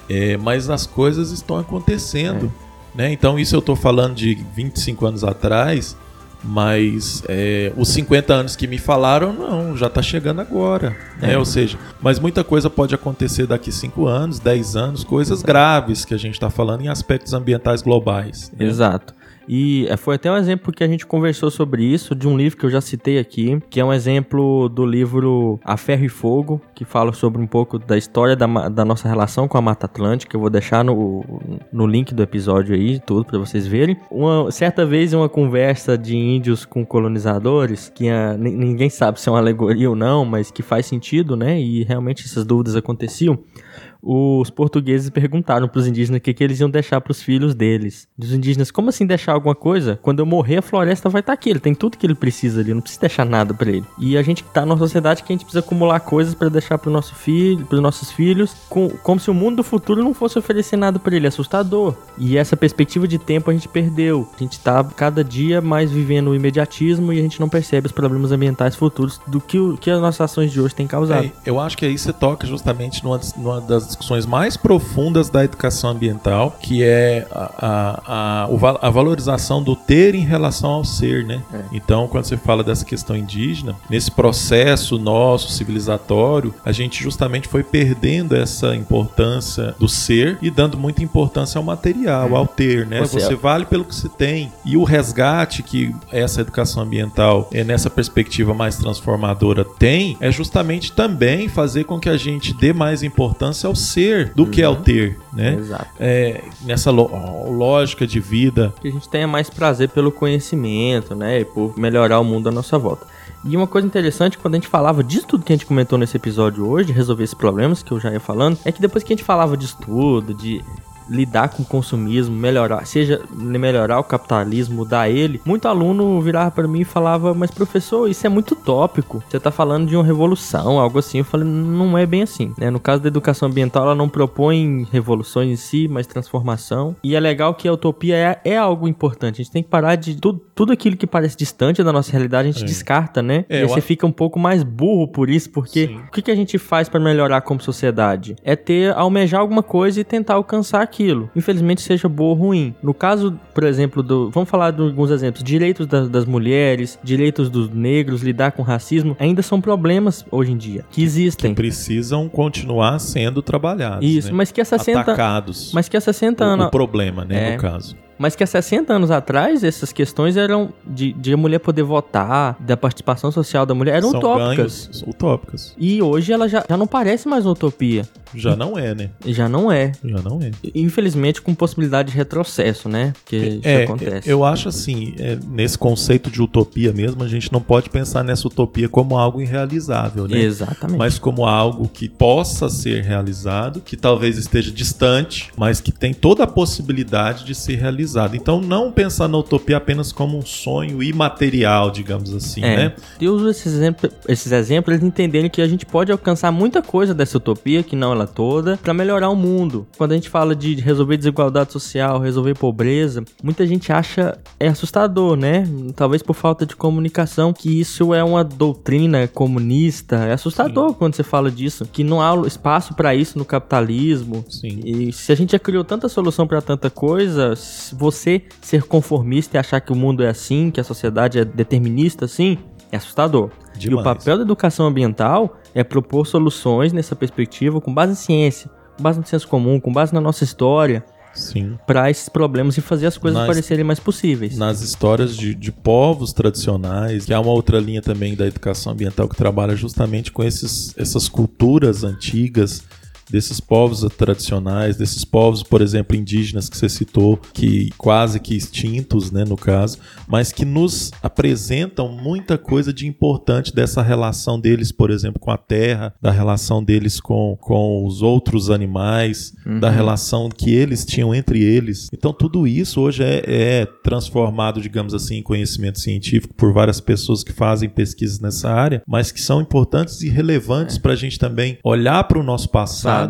É, mas as coisas estão acontecendo, é. né? Então isso eu estou falando de 25 anos atrás, mas é, os 50 anos que me falaram, não, já está chegando agora. Né? É. Ou seja, mas muita coisa pode acontecer daqui 5 anos, 10 anos, coisas graves que a gente está falando em aspectos ambientais globais. Né? Exato. E é, foi até um exemplo que a gente conversou sobre isso, de um livro que eu já citei aqui, que é um exemplo do livro A Ferro e Fogo, que fala sobre um pouco da história da, da nossa relação com a Mata Atlântica. Eu vou deixar no, no link do episódio aí, tudo para vocês verem. Uma certa vez, uma conversa de índios com colonizadores, que a, ninguém sabe se é uma alegoria ou não, mas que faz sentido, né? E realmente essas dúvidas aconteciam os portugueses perguntaram para os indígenas o que, que eles iam deixar para os filhos deles. Os indígenas, como assim deixar alguma coisa? Quando eu morrer, a floresta vai estar tá aqui. Ele tem tudo que ele precisa ali, não precisa deixar nada para ele. E a gente tá numa sociedade que a gente precisa acumular coisas para deixar para nosso filho, para os nossos filhos, com, como se o mundo do futuro não fosse oferecer nada para ele. É assustador. E essa perspectiva de tempo a gente perdeu. A gente tá cada dia mais vivendo o imediatismo e a gente não percebe os problemas ambientais futuros do que, o, que as nossas ações de hoje têm causado. É, eu acho que aí você toca justamente numa, numa das discussões mais profundas da educação ambiental, que é a, a, a, a valorização do ter em relação ao ser, né? É. Então, quando você fala dessa questão indígena, nesse processo nosso civilizatório, a gente justamente foi perdendo essa importância do ser e dando muita importância ao material, é. ao ter, né? Você, você vale pelo que se tem. E o resgate que essa educação ambiental, é nessa perspectiva mais transformadora, tem, é justamente também fazer com que a gente dê mais importância ao ser do uhum. que ao uhum. ter, né? Exato. É, nessa lógica de vida. Que a gente tenha mais prazer pelo conhecimento, né? E por melhorar o mundo à nossa volta. E uma coisa interessante, quando a gente falava disso tudo que a gente comentou nesse episódio hoje, resolver esses problemas que eu já ia falando, é que depois que a gente falava disso tudo, de lidar com o consumismo, melhorar, seja melhorar o capitalismo, mudar ele, muito aluno virava para mim e falava: "Mas professor, isso é muito tópico. Você tá falando de uma revolução, algo assim". Eu falei: "Não é bem assim", né? No caso da educação ambiental, ela não propõe revoluções em si, mas transformação. E é legal que a utopia é, é algo importante. A gente tem que parar de tudo, tudo aquilo que parece distante da nossa realidade, a gente é. descarta, né? É, e você fica um pouco mais burro por isso, porque Sim. o que, que a gente faz para melhorar como sociedade? É ter almejar alguma coisa e tentar alcançar aquilo. Infelizmente, seja boa ou ruim. No caso, por exemplo, do. Vamos falar de alguns exemplos: direitos das, das mulheres, direitos dos negros, lidar com racismo, ainda são problemas hoje em dia que existem. Que precisam continuar sendo trabalhados. Isso, né? mas que há 60. Atacados. Mas que há 60 anos. O, o problema, né, é, no caso mas que há 60 anos atrás essas questões eram de, de a mulher poder votar, da participação social da mulher, eram São utópicas. Ganhos, utópicas. E hoje ela já, já não parece mais uma utopia. Já não é, né? Já não é. Já não é. Infelizmente com possibilidade de retrocesso, né? Que é, isso é, acontece. Eu acho assim, é, nesse conceito de utopia mesmo, a gente não pode pensar nessa utopia como algo irrealizável, né? Exatamente. Mas como algo que possa ser realizado, que talvez esteja distante, mas que tem toda a possibilidade de ser realizado. Então não pensar na utopia apenas como um sonho imaterial, digamos assim, é. né? Eu uso esses exemplos, esses exemplos entenderem que a gente pode alcançar muita coisa dessa utopia que não ela toda para melhorar o mundo. Quando a gente fala de resolver desigualdade social, resolver pobreza, muita gente acha é assustador, né? Talvez por falta de comunicação, que isso é uma doutrina comunista. É assustador Sim. quando você fala disso, que não há espaço para isso no capitalismo. Sim. E se a gente já criou tanta solução para tanta coisa, você ser conformista e achar que o mundo é assim, que a sociedade é determinista assim, é assustador. Demais. E o papel da educação ambiental é propor soluções nessa perspectiva com base em ciência, com base no senso comum, com base na nossa história, Sim. para esses problemas e fazer as coisas Nas- parecerem mais possíveis. Nas histórias de, de povos tradicionais, que há uma outra linha também da educação ambiental que trabalha justamente com esses, essas culturas antigas desses povos tradicionais, desses povos, por exemplo, indígenas que você citou, que quase que extintos, né, no caso, mas que nos apresentam muita coisa de importante dessa relação deles, por exemplo, com a terra, da relação deles com, com os outros animais, da relação que eles tinham entre eles. Então, tudo isso hoje é, é transformado, digamos assim, em conhecimento científico por várias pessoas que fazem pesquisas nessa área, mas que são importantes e relevantes para a gente também olhar para o nosso passado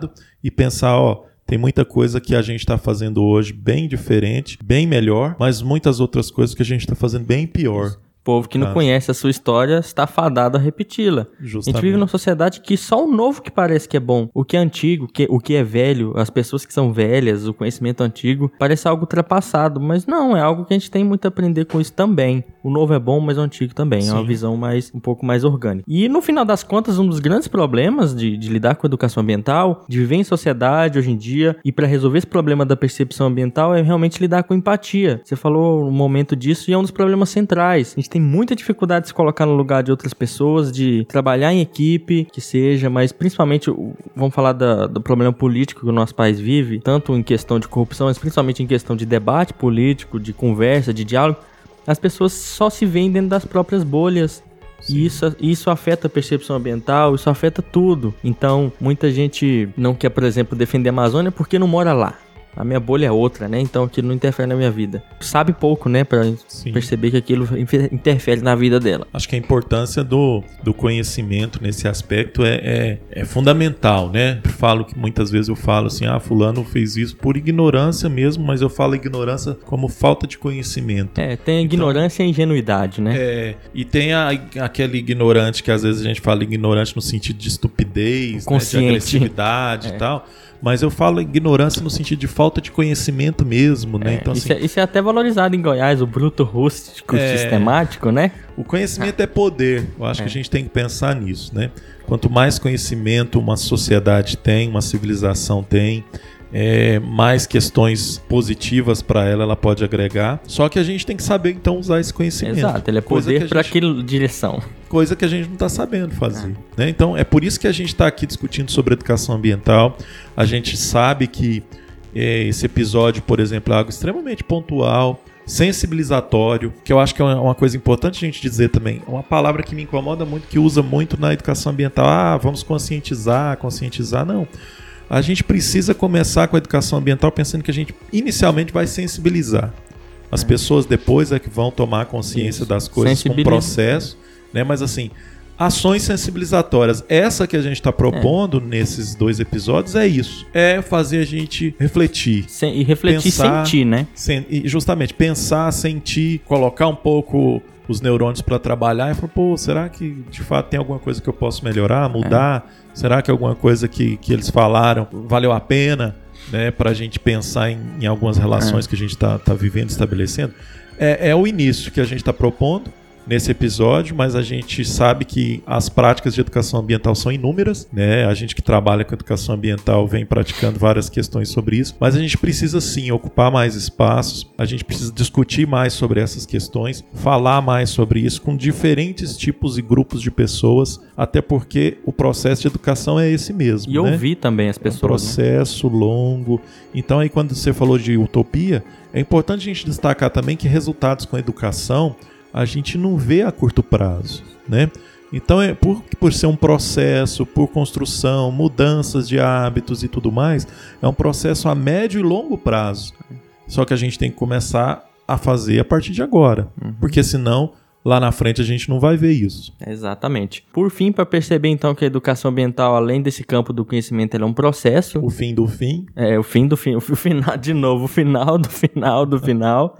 e pensar, ó. Tem muita coisa que a gente está fazendo hoje bem diferente, bem melhor, mas muitas outras coisas que a gente está fazendo bem pior. O povo que não Tá. conhece a sua história está fadado a repeti-la. A gente vive numa sociedade que só o novo que parece que é bom. O que é antigo, que- o que é velho, as pessoas que são velhas, o conhecimento antigo, parece algo ultrapassado. Mas não, é algo que a gente tem muito a aprender com isso também. O novo é bom, mas o antigo também. É uma Sim. visão mais um pouco mais orgânica. E no final das contas, um dos grandes problemas de, de lidar com a educação ambiental, de viver em sociedade hoje em dia, e para resolver esse problema da percepção ambiental, é realmente lidar com empatia. Você falou um momento disso e é um dos problemas centrais. A gente tem muita dificuldade de se colocar no lugar de outras pessoas, de trabalhar em equipe, que seja, mas principalmente, vamos falar da- do problema político que o nosso país vive, tanto em questão de corrupção, mas principalmente em questão de debate político, de conversa, de diálogo. As pessoas só se veem dentro das próprias bolhas. E isso, isso afeta a percepção ambiental, isso afeta tudo. Então, muita gente não quer, por exemplo, defender a Amazônia porque não mora lá. A minha bolha é outra, né? Então aquilo não interfere na minha vida. Sabe pouco, né? Pra Sim. perceber que aquilo interfere na vida dela. Acho que a importância do, do conhecimento nesse aspecto é, é, é fundamental, né? Eu falo que muitas vezes eu falo assim, ah, fulano fez isso por ignorância mesmo, mas eu falo ignorância como falta de conhecimento. É, tem a ignorância e a ingenuidade, né? É, e tem a, aquele ignorante que às vezes a gente fala ignorante no sentido de estupidez, né, de agressividade e tal. Mas eu falo ignorância no sentido de falta de conhecimento mesmo, né? É, então, isso, assim, é, isso é até valorizado em Goiás, o bruto rústico É. sistemático, né? O conhecimento é poder. Eu acho É. que a gente tem que pensar nisso, né? Quanto mais conhecimento uma sociedade tem, uma civilização tem, é, mais questões positivas para ela ela pode agregar. Só que a gente tem que saber então usar esse conhecimento. Exato, ele é poder para gente- aquela direção. Coisa que a gente não está sabendo fazer. né? Então é por isso que a gente está aqui discutindo sobre educação ambiental. A gente sabe que é, esse episódio, por exemplo, é algo extremamente pontual, sensibilizatório, que eu acho que é uma, coisa importante a gente dizer também. Uma palavra que me incomoda muito, que usa muito na educação ambiental. Ah, vamos conscientizar, conscientizar. Não. A gente precisa começar com a educação ambiental pensando que a gente inicialmente vai sensibilizar. As pessoas depois é que vão tomar consciência Isso. das coisas com Sensibiliza- processo, né? Mas assim, ações sensibilizatórias. Essa que a gente está propondo nesses dois episódios é isso. É fazer a gente refletir. Sem- e refletir e Pensar- sentir, né? Sen- e justamente pensar, sentir, colocar um pouco os neurônios para trabalhar e falar, pô, será que de fato tem alguma coisa que eu posso melhorar, mudar? Será que alguma coisa que, que eles falaram valeu a pena, né, para a gente pensar em, em algumas relações que a gente está tá vivendo, estabelecendo? É, é o início que a gente está propondo nesse episódio, mas a gente sabe que as práticas de educação ambiental são inúmeras, né? A gente que trabalha com educação ambiental vem praticando várias questões sobre isso, mas a gente precisa sim ocupar mais espaços, a gente precisa discutir mais sobre essas questões, falar mais sobre isso com diferentes tipos e grupos de pessoas, até porque o processo de educação é esse mesmo, E né? ouvir também as É um pessoas. né? processo longo. Então, aí, quando você falou de utopia, é importante a gente destacar também que resultados com a educação a gente não vê a curto prazo, né? Então, é por, por ser um processo, por construção, mudanças de hábitos e tudo mais, é um processo a médio e longo prazo. Só que a gente tem que começar a fazer a partir de agora, Uhum. porque senão lá na frente a gente não vai ver isso. Exatamente. Por fim, para perceber então que a educação ambiental, além desse campo do conhecimento, é um processo. O fim do fim, É, o fim do fim, o final, de novo, o final do final do final.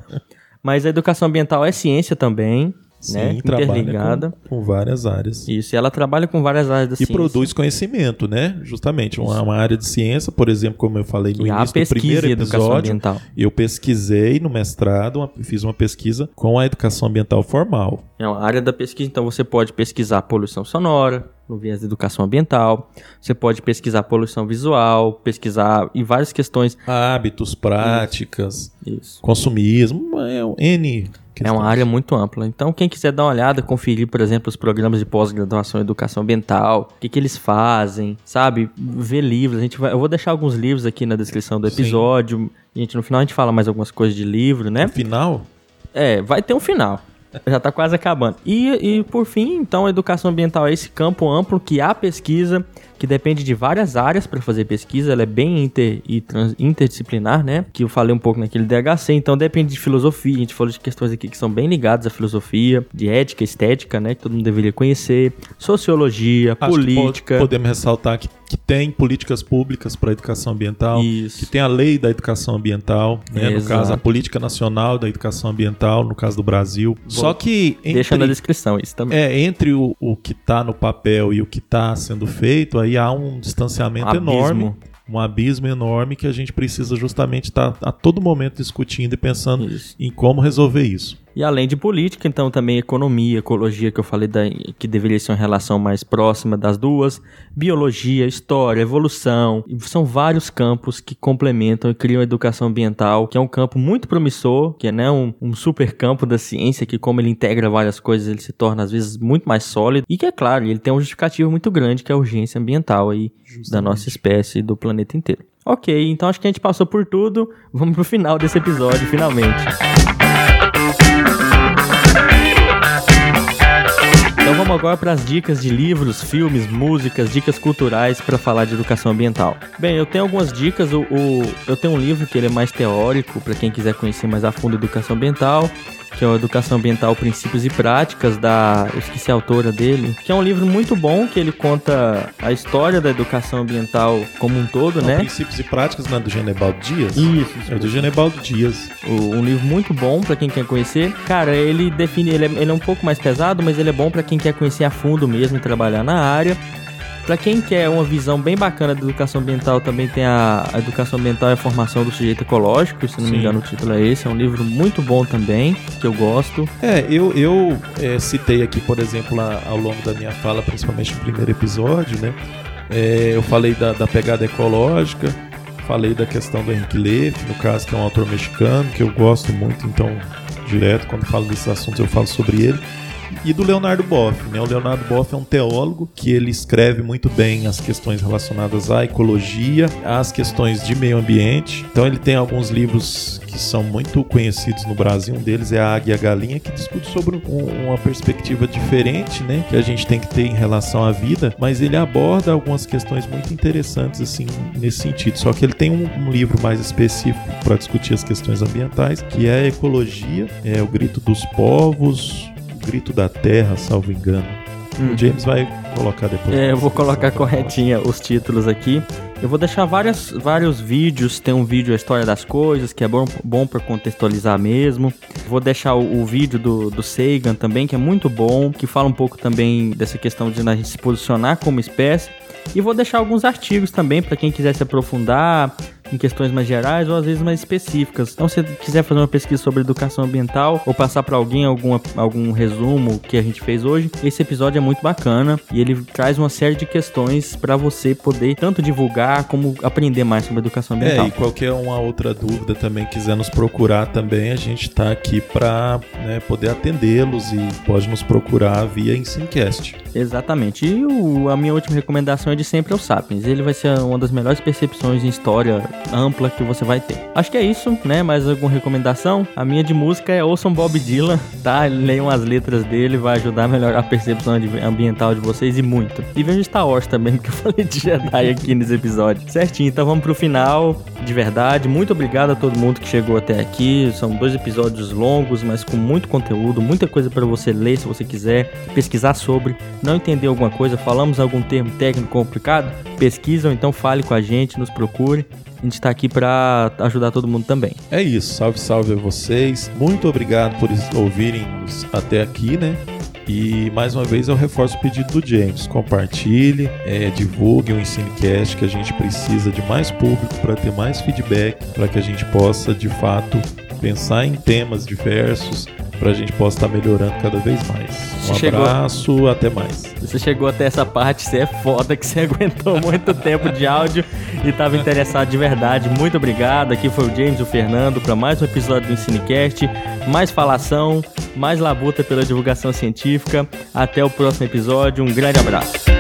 Mas a educação ambiental é ciência também, né? sim, trabalha Interligada. com, com várias áreas. Isso, e ela trabalha com várias áreas da E ciência. produz conhecimento, né? Justamente, uma, uma área de ciência, por exemplo, como eu falei no E há início do primeiro episódio, eu pesquisei no mestrado, uma- fiz uma pesquisa com a educação ambiental formal. É uma área da pesquisa, então você pode pesquisar poluição sonora, no viés educação ambiental. Você pode pesquisar poluição visual, pesquisar em várias questões. Hábitos, práticas, Isso. consumismo, é um N. É uma área muito ampla. Então, quem quiser dar uma olhada, conferir, por exemplo, os programas de pós-graduação em educação ambiental, o que, que eles fazem, sabe? Ver livros. A gente vai, eu vou deixar alguns livros aqui na descrição do Sim. episódio. Gente, no final a gente fala mais algumas coisas de livro, né? Final? É, vai ter um final. Já tá quase acabando. E, e por fim, então, a educação ambiental é esse campo amplo que há pesquisa, que depende de várias áreas para fazer pesquisa, ela é bem inter, e trans- interdisciplinar, né? Que eu falei um pouco naquele DHC, então depende de filosofia, a gente falou de questões aqui que são bem ligadas à filosofia, de ética, estética, né? Que todo mundo deveria conhecer, sociologia, Acho política. po- podemos ressaltar que, que tem políticas públicas para a educação ambiental, Isso. que tem a lei da educação ambiental, né, no Exato. caso a política nacional da educação ambiental, no caso do Brasil. Só que entre, Deixa na descrição isso também. é, entre o, o que está no papel e o que está sendo feito, aí há um distanciamento Abismo. enorme. Um abismo enorme que a gente precisa justamente estar a todo momento discutindo e pensando Isso. em como resolver isso. E além de política, então também economia, ecologia, que eu falei da, que deveria ser uma relação mais próxima das duas, biologia, história, evolução. São vários campos que complementam e criam a educação ambiental, que é um campo muito promissor, que é né, um, um super campo da ciência, que como ele integra várias coisas, ele se torna às vezes muito mais sólido. E que é claro, ele tem um justificativo muito grande, que é a urgência ambiental aí da nossa espécie e do planeta inteiro. Ok, então acho que a gente passou por tudo. Vamos pro final desse episódio, finalmente. Então vamos agora para as dicas de livros, filmes, músicas, dicas culturais para falar de educação ambiental. Bem, eu tenho algumas dicas. O, o- eu tenho um livro que ele é mais teórico para quem quiser conhecer mais a fundo a educação ambiental, que é o Educação Ambiental Princípios e Práticas da, eu esqueci a autora dele, que é um livro muito bom que ele conta a história da educação ambiental como um todo, Então, né? Princípios e práticas não é do Genebaldo Dias? Isso, É do Genebaldo Dias. o- um livro muito bom pra quem quer conhecer. Cara, ele define, ele é, ele é um pouco mais pesado, mas ele é bom pra quem quer conhecer a fundo mesmo e trabalhar na área. Pra quem quer uma visão bem bacana da educação ambiental, também tem a, a Educação Ambiental e a Formação do Sujeito Ecológico, se não me Sim. engano o título é esse. É um livro muito bom também, que eu gosto. É, eu, eu é, citei aqui, por exemplo, a- ao longo da minha fala, principalmente no primeiro episódio, né? É, eu falei da, da pegada ecológica, falei da questão do Henrique Leff, no caso, que é um autor mexicano, que eu gosto muito, então, direto, quando falo desses assuntos, eu falo sobre ele. E do Leonardo Boff, né? O Leonardo Boff é um teólogo que ele escreve muito bem as questões relacionadas à ecologia, às questões de meio ambiente. Então ele tem alguns livros que são muito conhecidos no Brasil. Um deles é A Águia e a Galinha, que discute sobre um- uma perspectiva diferente, né? Que a gente tem que ter em relação à vida, mas ele aborda algumas questões muito interessantes, assim, nesse sentido. Só que ele tem um, um livro mais específico para discutir as questões ambientais, que é a Ecologia, é o Grito dos Povos, Grito da Terra, salvo engano. O James vai colocar depois. É, eu vou colocar corretinha os títulos aqui. Eu vou deixar várias, vários vídeos. Tem um vídeo A História das Coisas, que é bom, bom para contextualizar mesmo. Vou deixar o, o vídeo do, do Sagan também, que é muito bom, que fala um pouco também dessa questão de a gente se posicionar como espécie. E vou deixar alguns artigos também para quem quiser se aprofundar em questões mais gerais ou às vezes mais específicas. Então, se você quiser fazer uma pesquisa sobre educação ambiental ou passar para alguém alguma, algum resumo que a gente fez hoje, esse episódio é muito bacana e ele traz uma série de questões para você poder tanto divulgar como aprender mais sobre educação É, ambiental. e qualquer uma outra dúvida também quiser nos procurar também, a gente está aqui para poder atendê-los e pode nos procurar via Ensinecast. Exatamente. E o- a minha última recomendação é de sempre é o Sapiens. Ele vai ser uma das melhores percepções em história ampla que você vai ter. Acho que é isso, né? Mais alguma recomendação? A minha de música é ouçam Bob Dylan, tá? Leiam as letras dele, vai ajudar a melhorar a percepção ambiental de vocês e muito. E vejam Star Wars também, porque eu falei de Jedi aqui nesse episódio. Certinho, então vamos pro final, de verdade. Muito obrigado a todo mundo que chegou até aqui. São dois episódios longos, mas com muito conteúdo, muita coisa para você ler se você quiser, pesquisar sobre. Não entender alguma coisa, falamos algum termo técnico complicado? Pesquisam, então fale com a gente, nos procure. A gente tá aqui para ajudar todo mundo também. É isso, salve, salve a vocês. Muito obrigado por ouvirem até aqui, né? E mais uma vez eu reforço o pedido do James. Compartilhe, é, divulgue o Ensinecast, que a gente precisa de mais público para ter mais feedback, para que a gente possa de fato pensar em temas diversos, pra gente possa estar melhorando cada vez mais. Um Você chegou- abraço, até mais. Você chegou até essa parte, você é foda que você aguentou muito tempo de áudio e estava interessado de verdade. Muito obrigado. Aqui foi o James e o Fernando para mais um episódio do Ensinecast. Mais falação, mais labuta pela divulgação científica. Até o próximo episódio. Um grande abraço.